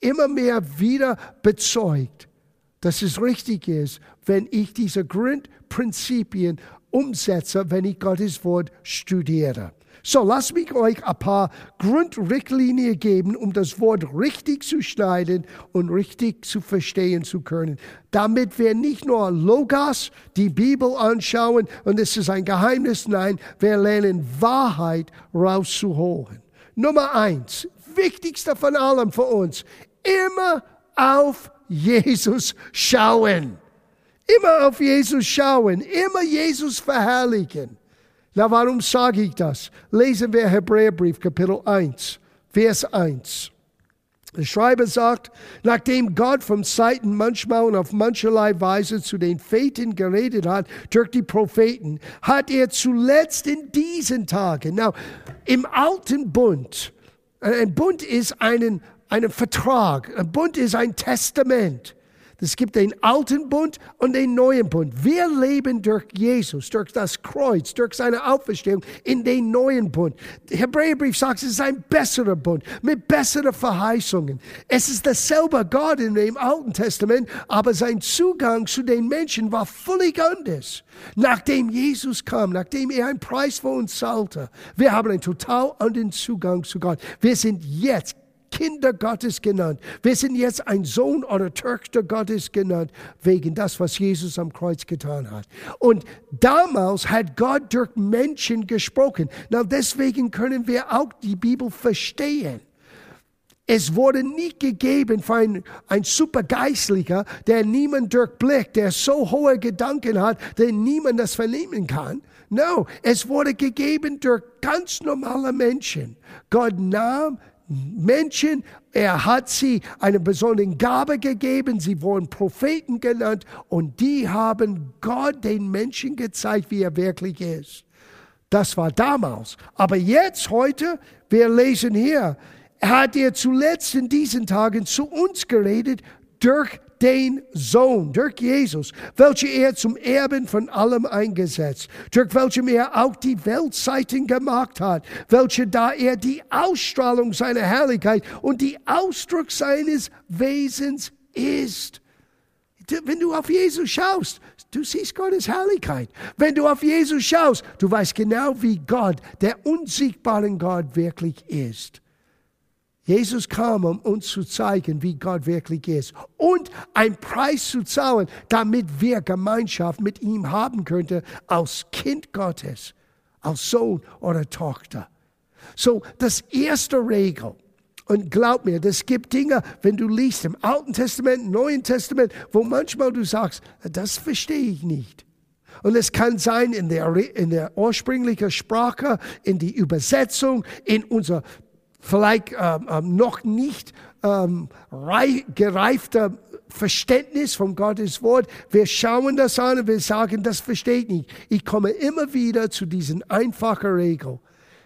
immer mehr wieder bezeugt, dass es richtig ist, wenn ich diese Grundprinzipien umsetze, wenn ich Gottes Wort studiere. So, lasst mich euch ein paar Grundrichtlinien geben, um das Wort richtig zu schneiden und richtig zu verstehen zu können. Damit wir nicht nur Logos, die Bibel anschauen und es ist ein Geheimnis, nein, wir lernen Wahrheit rauszuholen. Nummer eins, wichtigste von allem für uns, immer auf Jesus schauen. Immer auf Jesus schauen, immer Jesus verherrlichen. Na, warum sage ich das? Lesen wir Hebräerbrief Kapitel 1, Vers 1. Der Schreiber sagt, nachdem Gott vom Seiten manchmal und auf mancherlei Weise zu den Vätern geredet hat, durch die Propheten, hat er zuletzt in diesen Tagen, now, im alten Bund, ein Bund ist einen einen Vertrag. Ein Bund ist ein Testament. Es gibt den alten Bund und den neuen Bund. Wir leben durch Jesus, durch das Kreuz, durch seine Auferstehung in den neuen Bund. Der Hebräerbrief sagt, es ist ein besserer Bund mit besseren Verheißungen. Es ist dasselbe Gott in dem Alten Testament, aber sein Zugang zu den Menschen war völlig anders. Nachdem Jesus kam, nachdem er einen Preis für uns zahlte, wir haben einen total anderen Zugang zu Gott. Wir sind jetzt Kinder Gottes genannt. Wir sind jetzt ein Sohn oder Tochter Gottes genannt, wegen das, was Jesus am Kreuz getan hat. Und damals hat Gott durch Menschen gesprochen. Na, deswegen können wir auch die Bibel verstehen. Es wurde nicht gegeben für einen, ein Supergeistlicher, der niemand durchblickt, der so hohe Gedanken hat, den niemand das vernehmen kann. No, es wurde gegeben durch ganz normale Menschen. Gott nahm Menschen, er hat sie eine besondere Gabe gegeben, sie wurden Propheten genannt und die haben Gott den Menschen gezeigt, wie er wirklich ist. Das war damals. Aber jetzt, heute, wir lesen hier, hat er zuletzt in diesen Tagen zu uns geredet durch den Sohn, durch Jesus, welche er zum Erben von allem eingesetzt, durch welchem er auch die Weltzeiten gemacht hat, welche da er die Ausstrahlung seiner Herrlichkeit und die Ausdruck seines Wesens ist. Wenn du auf Jesus schaust, du siehst Gottes Herrlichkeit. Wenn du auf Jesus schaust, du weißt genau, wie Gott, der unsichtbare Gott wirklich ist. Jesus kam, um uns zu zeigen, wie Gott wirklich ist und einen Preis zu zahlen, damit wir Gemeinschaft mit ihm haben könnten als Kind Gottes, als Sohn oder Tochter. So, das erste Regel. Und glaub mir, das gibt Dinge, wenn du liest im Alten Testament, Neuen Testament, wo manchmal du sagst, das verstehe ich nicht. Und es kann sein in der, in der ursprünglichen Sprache, in die Übersetzung, in unser vielleicht ähm, ähm, noch nicht ähm, gereifter Verständnis von Gottes Wort. Wir schauen das an und wir sagen, das versteht nicht. Ich komme immer wieder zu diesen einfachen Regeln.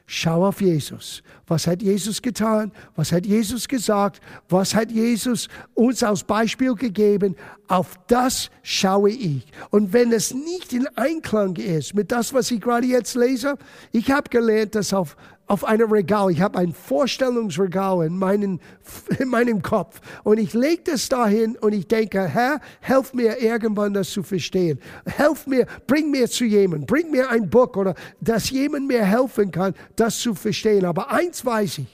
Schau auf Jesus. Was hat Jesus getan? Was hat Jesus gesagt? Was hat Jesus uns als Beispiel gegeben? Auf das schaue ich. Und wenn es nicht in Einklang ist mit das, was ich gerade jetzt lese, ich habe gelernt, dass auf auf einem Regal. Ich habe ein Vorstellungsregal in, meinen, <laughs> in meinem Kopf. Und ich lege das dahin und ich denke, Herr, helf mir irgendwann das zu verstehen. Helf mir, bring mir zu jemandem, bring mir ein Buch oder dass jemand mir helfen kann, das zu verstehen. Aber eins weiß ich.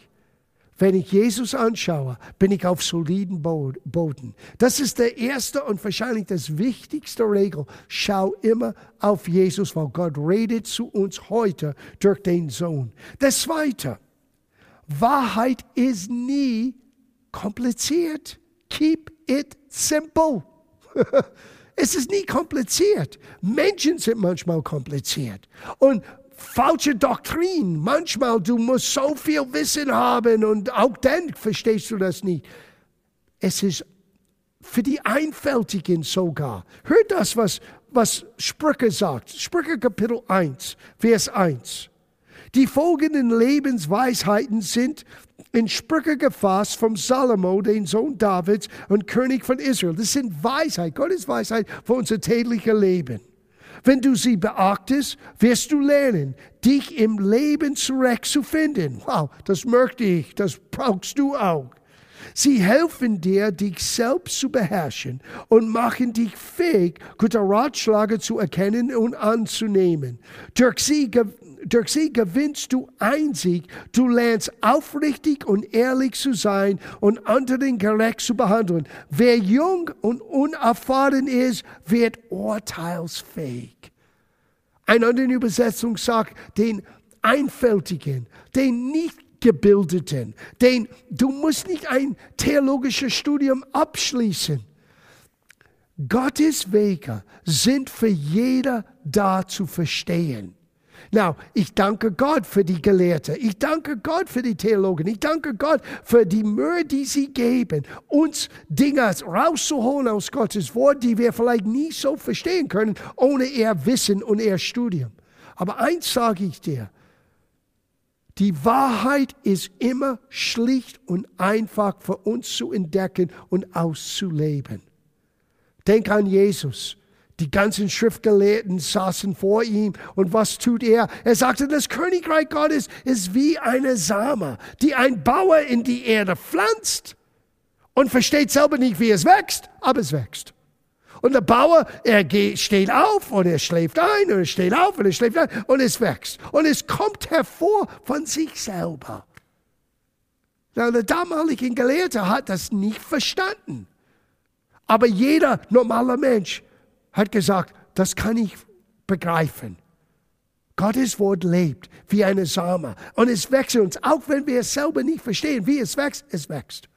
Wenn ich Jesus anschaue, bin ich auf soliden Boden. Das ist der erste und wahrscheinlich das wichtigste Regel. Schau immer auf Jesus, weil Gott redet zu uns heute durch den Sohn. Das zweite, Wahrheit ist nie kompliziert. Keep it simple. <laughs> es ist nie kompliziert. Menschen sind manchmal kompliziert. Und falsche Doktrin. Manchmal, du musst so viel Wissen haben und auch dann verstehst du das nicht. Es ist für die Einfältigen sogar. Hört das, was, was Sprüche sagt. Sprüche Kapitel 1, Vers 1. Die folgenden Lebensweisheiten sind in Sprüche gefasst vom Salomo, den Sohn Davids und König von Israel. Das sind Weisheit, Gottes Weisheit für unser tägliches Leben. Wenn du sie beachtest, wirst du lernen, dich im Leben zurechtzufinden. Wow, das möchte ich, das brauchst du auch. Sie helfen dir, dich selbst zu beherrschen und machen dich fähig, gute Ratschläge zu erkennen und anzunehmen. Durch sie durch sie gewinnst du Einsicht. Du lernst aufrichtig und ehrlich zu sein und anderen gerecht zu behandeln. Wer jung und unerfahren ist, wird urteilsfähig. Eine andere Übersetzung sagt, den Einfältigen, den nicht Gebildeten, den du musst nicht ein theologisches Studium abschließen. Gottes Wege sind für jeder da zu verstehen. Now, ich danke Gott für die Gelehrten. Ich danke Gott für die Theologen. Ich danke Gott für die Mühe, die sie geben, uns Dinge rauszuholen aus Gottes Wort, die wir vielleicht nie so verstehen können, ohne ihr Wissen und ihr Studium. Aber eins sage ich dir. Die Wahrheit ist immer schlicht und einfach für uns zu entdecken und auszuleben. Denk an Jesus. Die ganzen Schriftgelehrten saßen vor ihm und was tut er? Er sagte, das Königreich Gottes ist wie eine Same, die ein Bauer in die Erde pflanzt und versteht selber nicht, wie es wächst, aber es wächst. Und der Bauer, er geht, steht auf und er schläft ein und er steht auf und er schläft ein und es wächst. Und es kommt hervor von sich selber. Na, der damalige Gelehrte hat das nicht verstanden. Aber jeder normale Mensch hat gesagt, das kann ich begreifen. Gottes Wort lebt wie eine Same und es wächst uns, auch wenn wir es selber nicht verstehen, wie es wächst, es wächst.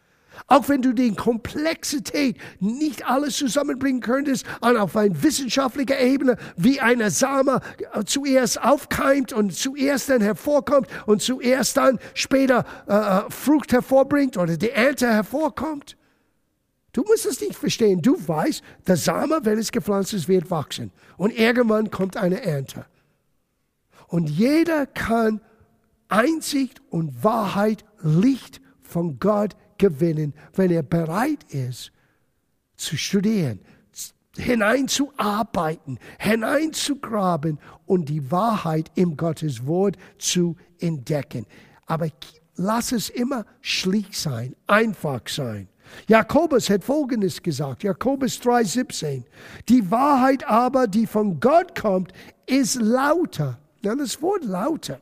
Auch wenn du die Komplexität nicht alles zusammenbringen könntest und auf einer wissenschaftlichen Ebene, wie eine Same zuerst aufkeimt und zuerst dann hervorkommt und zuerst dann später äh, Frucht hervorbringt oder die Ernte hervorkommt. Du musst es nicht verstehen. Du weißt, der Same, wenn es gepflanzt ist, wird wachsen. Und irgendwann kommt eine Ernte. Und jeder kann Einsicht und Wahrheit, Licht von Gott gewinnen, wenn er bereit ist, zu studieren, hineinzuarbeiten, hineinzugraben und die Wahrheit im Gottes Wort zu entdecken. Aber lass es immer schlicht sein, einfach sein. Jakobus hat Folgendes gesagt, Jakobus 3,17. Die Wahrheit aber, die von Gott kommt, ist lauter. Ja, das Wort lauter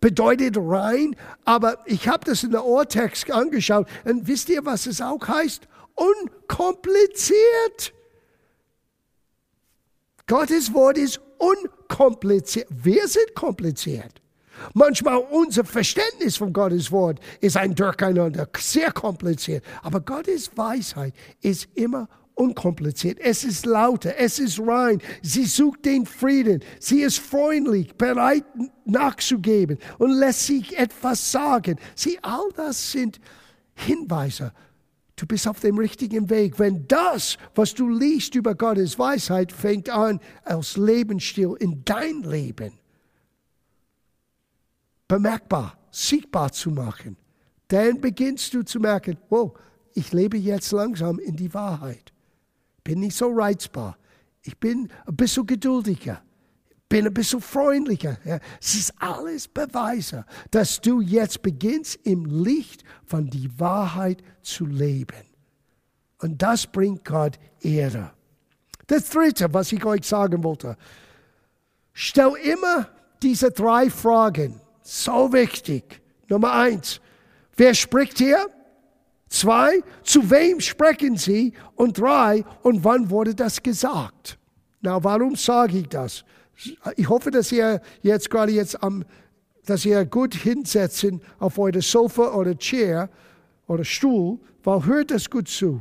bedeutet rein, aber ich habe das in der Ohrtext angeschaut und wisst ihr, was es auch heißt? Unkompliziert. Gottes Wort ist unkompliziert. Wir sind kompliziert. Manchmal unser Verständnis von Gottes Wort ist ein Durcheinander, sehr kompliziert. Aber Gottes Weisheit ist immer unkompliziert. Es ist lauter, es ist rein. Sie sucht den Frieden. Sie ist freundlich, bereit nachzugeben und lässt sich etwas sagen. Sie, all das sind Hinweise. Du bist auf dem richtigen Weg. Wenn das, was du liest über Gottes Weisheit, fängt an als Lebensstil in dein Leben bemerkbar, sichtbar zu machen. Dann beginnst du zu merken, wow, ich lebe jetzt langsam in die Wahrheit. Bin nicht so reizbar. Ich bin ein bisschen geduldiger. Bin ein bisschen freundlicher. Es ist alles Beweise, dass du jetzt beginnst, im Licht von die Wahrheit zu leben. Und das bringt Gott Ehre. Das Dritte, was ich euch sagen wollte, stell immer diese drei Fragen. So wichtig. Nummer eins, wer spricht hier? Zwei, zu wem sprechen sie? Und drei, und wann wurde das gesagt? Na, warum sage ich das? Ich hoffe, dass ihr jetzt gerade jetzt am, dass ihr gut hinsetzen auf eure Sofa oder Chair oder Stuhl, weil hört das gut zu.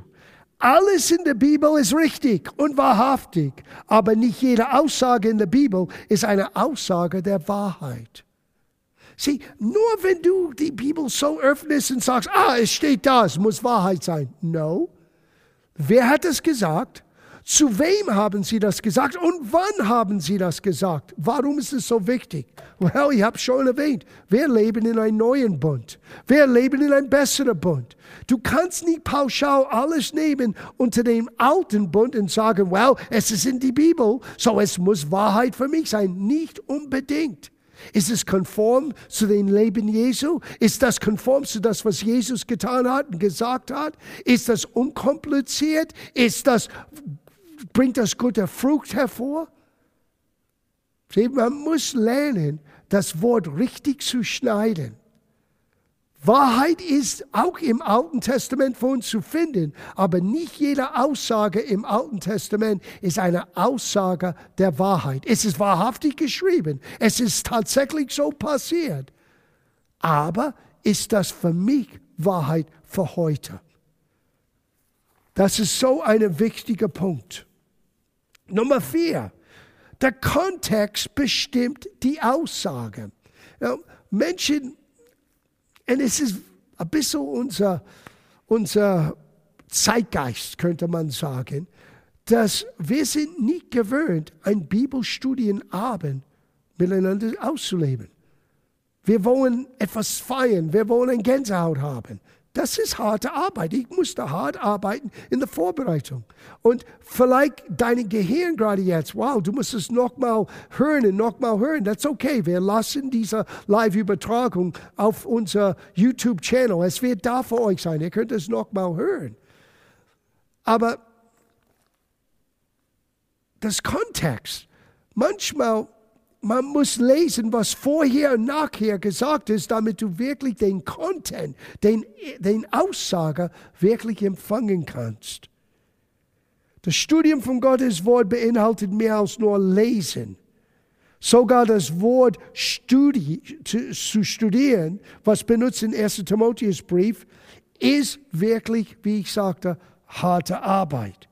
Alles in der Bibel ist richtig und wahrhaftig, aber nicht jede Aussage in der Bibel ist eine Aussage der Wahrheit. Sieh, nur wenn du die Bibel so öffnest und sagst, ah, es steht da, es muss Wahrheit sein. No. Wer hat es gesagt? Zu wem haben sie das gesagt und wann haben sie das gesagt? Warum ist es so wichtig? Well, ich habe schon erwähnt, wir leben in einem neuen Bund. Wir leben in einem besseren Bund. Du kannst nicht pauschal alles nehmen unter dem alten Bund und sagen, well, es ist in die Bibel, so es muss Wahrheit für mich sein. Nicht unbedingt. Ist es konform zu dem Leben Jesu? Ist das konform zu das, was Jesus getan hat und gesagt hat? Ist das unkompliziert? Ist das bringt das gute Frucht hervor? Man muss lernen, das Wort richtig zu schneiden. Wahrheit ist auch im Alten Testament von uns zu finden, aber nicht jede Aussage im Alten Testament ist eine Aussage der Wahrheit. Es ist wahrhaftig geschrieben, es ist tatsächlich so passiert. Aber ist das für mich Wahrheit für heute? Das ist so ein wichtiger Punkt. Nummer vier, der Kontext bestimmt die Aussage. Menschen, und es ist ein bisschen unser, unser Zeitgeist, könnte man sagen, dass wir sind nicht gewöhnt, ein Bibelstudienabend miteinander auszuleben. Wir wollen etwas feiern, wir wollen Gänsehaut haben. Das ist harte Arbeit. Ich musste hart arbeiten in der Vorbereitung. Und vielleicht dein Gehirn gerade jetzt, wow, du musst es nochmal hören und nochmal hören. Das ist okay. Wir lassen diese Live-Übertragung auf unser YouTube-Channel. Es wird da für euch sein. Ihr könnt es nochmal hören. Aber das Kontext, manchmal man muss lesen, was vorher und nachher gesagt ist, damit du wirklich den Content, den, den Aussage wirklich empfangen kannst. Das Studium von Gottes Wort beinhaltet mehr als nur Lesen. Sogar das Wort Studi zu, zu studieren, was benutzt in 1. Timotheusbrief, ist wirklich, wie ich sagte, harte Arbeit.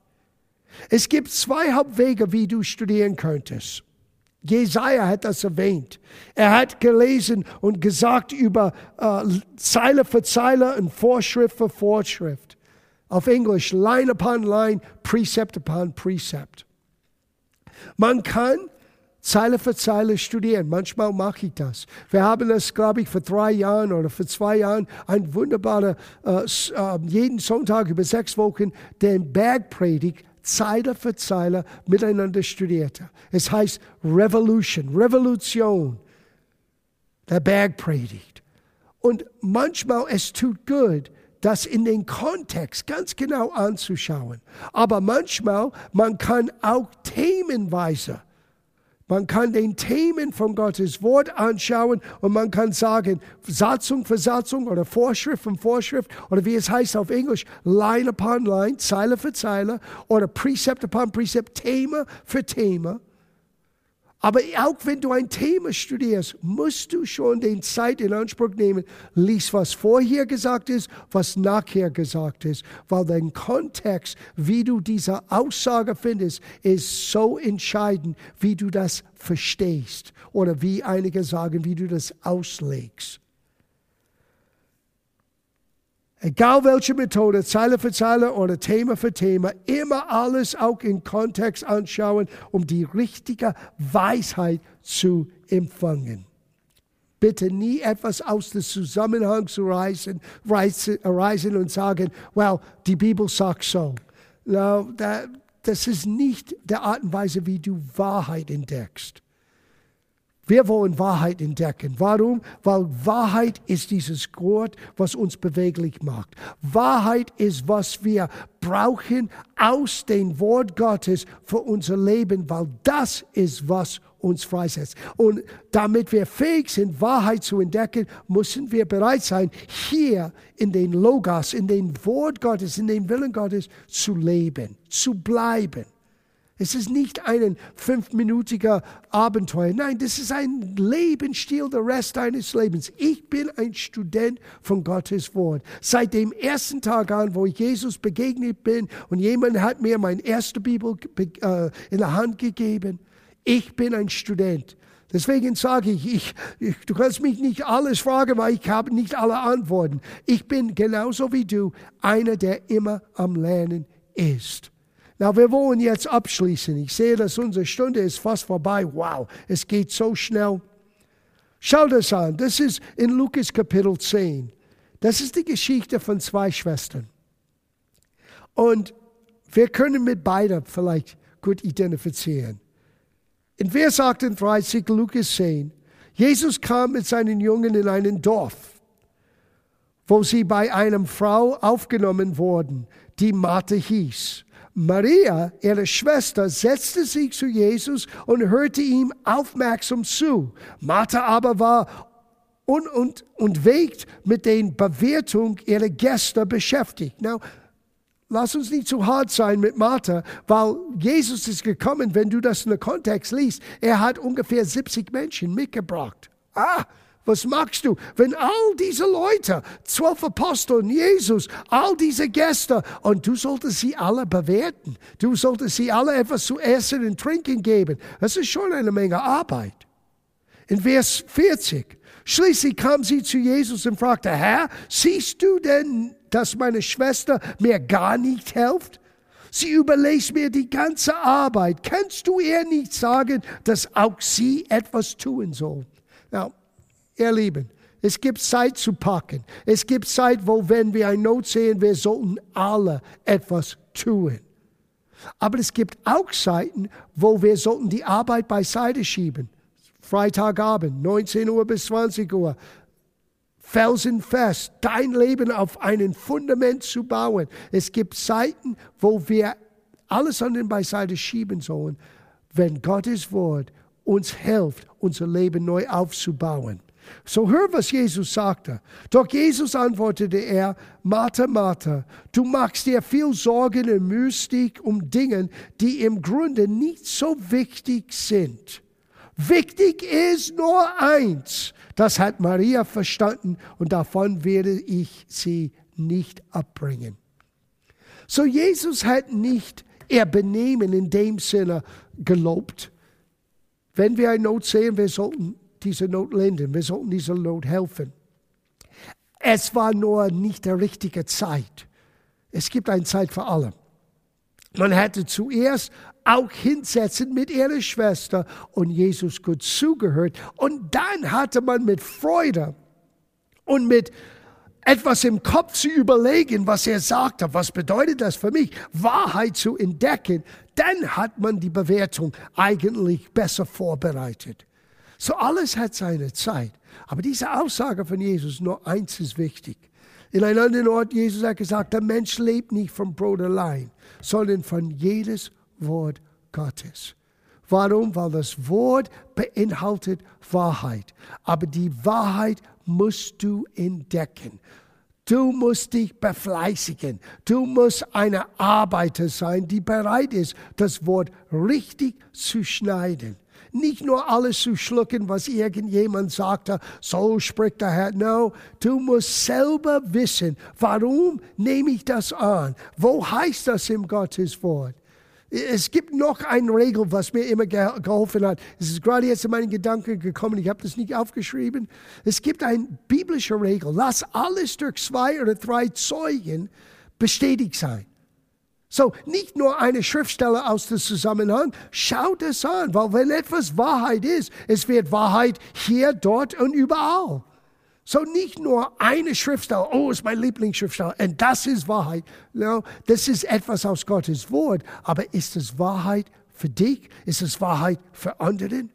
Es gibt zwei Hauptwege, wie du studieren könntest. Jesaja hat das erwähnt. Er hat gelesen und gesagt über äh, Zeile für Zeile und Vorschrift für Vorschrift. Auf Englisch, line upon line, precept upon precept. Man kann Zeile für Zeile studieren. Manchmal mache ich das. Wir haben das, glaube ich, vor drei Jahren oder vor zwei Jahren ein wunderbarer, äh, äh, jeden Sonntag über sechs Wochen, den Bergpredigt Zeile für Zeile miteinander studierte. Es heißt Revolution, Revolution, der Bergpredigt. Und manchmal es tut gut, das in den Kontext ganz genau anzuschauen. Aber manchmal, man kann auch themenweise man kann den Themen von Gottes Wort anschauen und man kann sagen, Satzung für Satzung oder Vorschrift für Vorschrift oder wie es heißt auf Englisch, Line upon Line, Zeile für Zeile oder Precept upon Precept, Thema für Thema. Aber auch wenn du ein Thema studierst, musst du schon den Zeit in Anspruch nehmen. Lies, was vorher gesagt ist, was nachher gesagt ist. Weil dein Kontext, wie du diese Aussage findest, ist so entscheidend, wie du das verstehst. Oder wie einige sagen, wie du das auslegst. Egal welche Methode, Zeile für Zeile oder Thema für Thema, immer alles auch in Kontext anschauen, um die richtige Weisheit zu empfangen. Bitte nie etwas aus dem Zusammenhang zu reißen, reißen und sagen, well, die Bibel sagt so. No, das ist nicht der Art und Weise, wie du Wahrheit entdeckst. Wir wollen Wahrheit entdecken. Warum? Weil Wahrheit ist dieses Wort, was uns beweglich macht. Wahrheit ist, was wir brauchen aus dem Wort Gottes für unser Leben, weil das ist, was uns freisetzt. Und damit wir fähig sind, Wahrheit zu entdecken, müssen wir bereit sein, hier in den Logos, in den Wort Gottes, in den Willen Gottes zu leben, zu bleiben. Es ist nicht ein fünfminütiger Abenteuer. Nein, das ist ein Lebensstil, der Rest deines Lebens. Ich bin ein Student von Gottes Wort. Seit dem ersten Tag an, wo ich Jesus begegnet bin und jemand hat mir meine erste Bibel äh, in der Hand gegeben, ich bin ein Student. Deswegen sage ich, ich, ich, du kannst mich nicht alles fragen, weil ich habe nicht alle Antworten. Ich bin genauso wie du einer, der immer am Lernen ist. Na, wir wollen jetzt abschließen. Ich sehe, dass unsere Stunde ist fast vorbei. Wow, es geht so schnell. Schau das an. Das ist in Lukas Kapitel 10. Das ist die Geschichte von zwei Schwestern. Und wir können mit beiden vielleicht gut identifizieren. In Vers 38, Lukas 10, Jesus kam mit seinen Jungen in ein Dorf, wo sie bei einer Frau aufgenommen wurden, die Martha hieß. Maria, ihre Schwester, setzte sich zu Jesus und hörte ihm aufmerksam zu. Martha aber war und, und, wegt mit den Bewertung ihrer Gäste beschäftigt. Now, lass uns nicht zu hart sein mit Martha, weil Jesus ist gekommen, wenn du das in den Kontext liest, er hat ungefähr 70 Menschen mitgebracht. Ah, was machst du, wenn all diese Leute, zwölf Aposteln, Jesus, all diese Gäste, und du solltest sie alle bewerten. Du solltest sie alle etwas zu essen und trinken geben. Das ist schon eine Menge Arbeit. In Vers 40. Schließlich kam sie zu Jesus und fragte, Herr, siehst du denn, dass meine Schwester mir gar nicht hilft? Sie überlässt mir die ganze Arbeit. Kannst du ihr nicht sagen, dass auch sie etwas tun soll? Now, Ihr Lieben, es gibt Zeit zu packen. Es gibt Zeit, wo, wenn wir eine Not sehen, wir sollten alle etwas tun. Aber es gibt auch Zeiten, wo wir sollten die Arbeit beiseite schieben. Freitagabend, 19 Uhr bis 20 Uhr. Felsenfest, dein Leben auf einem Fundament zu bauen. Es gibt Zeiten, wo wir alles an den beiseite schieben sollen, wenn Gottes Wort uns hilft, unser Leben neu aufzubauen. So hör, was Jesus sagte. Doch Jesus antwortete er, Martha, Martha, du machst dir viel Sorgen und Mystik um Dinge, die im Grunde nicht so wichtig sind. Wichtig ist nur eins. Das hat Maria verstanden und davon werde ich sie nicht abbringen. So Jesus hat nicht ihr Benehmen in dem Sinne gelobt. Wenn wir eine Not sehen, wir sollten diese Not lindern, wir sollten dieser Not helfen. Es war nur nicht der richtige Zeit. Es gibt eine Zeit für alle. Man hätte zuerst auch hinsetzen mit ihrer Schwester und Jesus gut zugehört. Und dann hatte man mit Freude und mit etwas im Kopf zu überlegen, was er sagte. Was bedeutet das für mich? Wahrheit zu entdecken. Dann hat man die Bewertung eigentlich besser vorbereitet. So alles hat seine Zeit. Aber diese Aussage von Jesus, nur eins ist wichtig. In einem anderen Ort, Jesus hat gesagt, der Mensch lebt nicht vom Brot allein, sondern von jedes Wort Gottes. Warum? Weil das Wort beinhaltet Wahrheit. Aber die Wahrheit musst du entdecken. Du musst dich befleißigen. Du musst eine Arbeiter sein, die bereit ist, das Wort richtig zu schneiden. Nicht nur alles zu schlucken, was irgendjemand sagte, so spricht der Herr. No, du musst selber wissen, warum nehme ich das an? Wo heißt das im Gottes Wort? Es gibt noch eine Regel, was mir immer geholfen hat. Es ist gerade jetzt in meinen Gedanken gekommen, ich habe das nicht aufgeschrieben. Es gibt eine biblische Regel. Lass alles durch zwei oder drei Zeugen bestätigt sein. So, nicht nur eine Schriftstelle aus dem Zusammenhang, schaut es an, weil wenn etwas Wahrheit ist, es wird Wahrheit hier, dort und überall. So nicht nur eine Schriftstelle, oh, ist mein Lieblingsschriftstelle und das ist Wahrheit. No, das ist etwas aus Gottes Wort, aber ist es Wahrheit für dich? Ist es Wahrheit für anderen?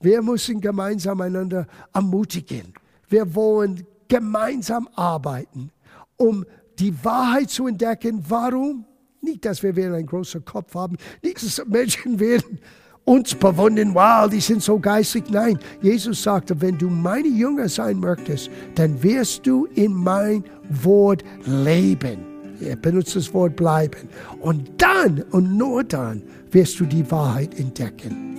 Wir müssen gemeinsam einander ermutigen. Wir wollen gemeinsam arbeiten, um die Wahrheit zu entdecken. Warum? Nicht, dass wir einen großen Kopf haben, nicht, dass Menschen werden uns bewundern, wow, die sind so geistig. Nein, Jesus sagte, wenn du meine Jünger sein möchtest, dann wirst du in mein Wort leben. Er benutzt das Wort bleiben. Und dann und nur dann wirst du die Wahrheit entdecken.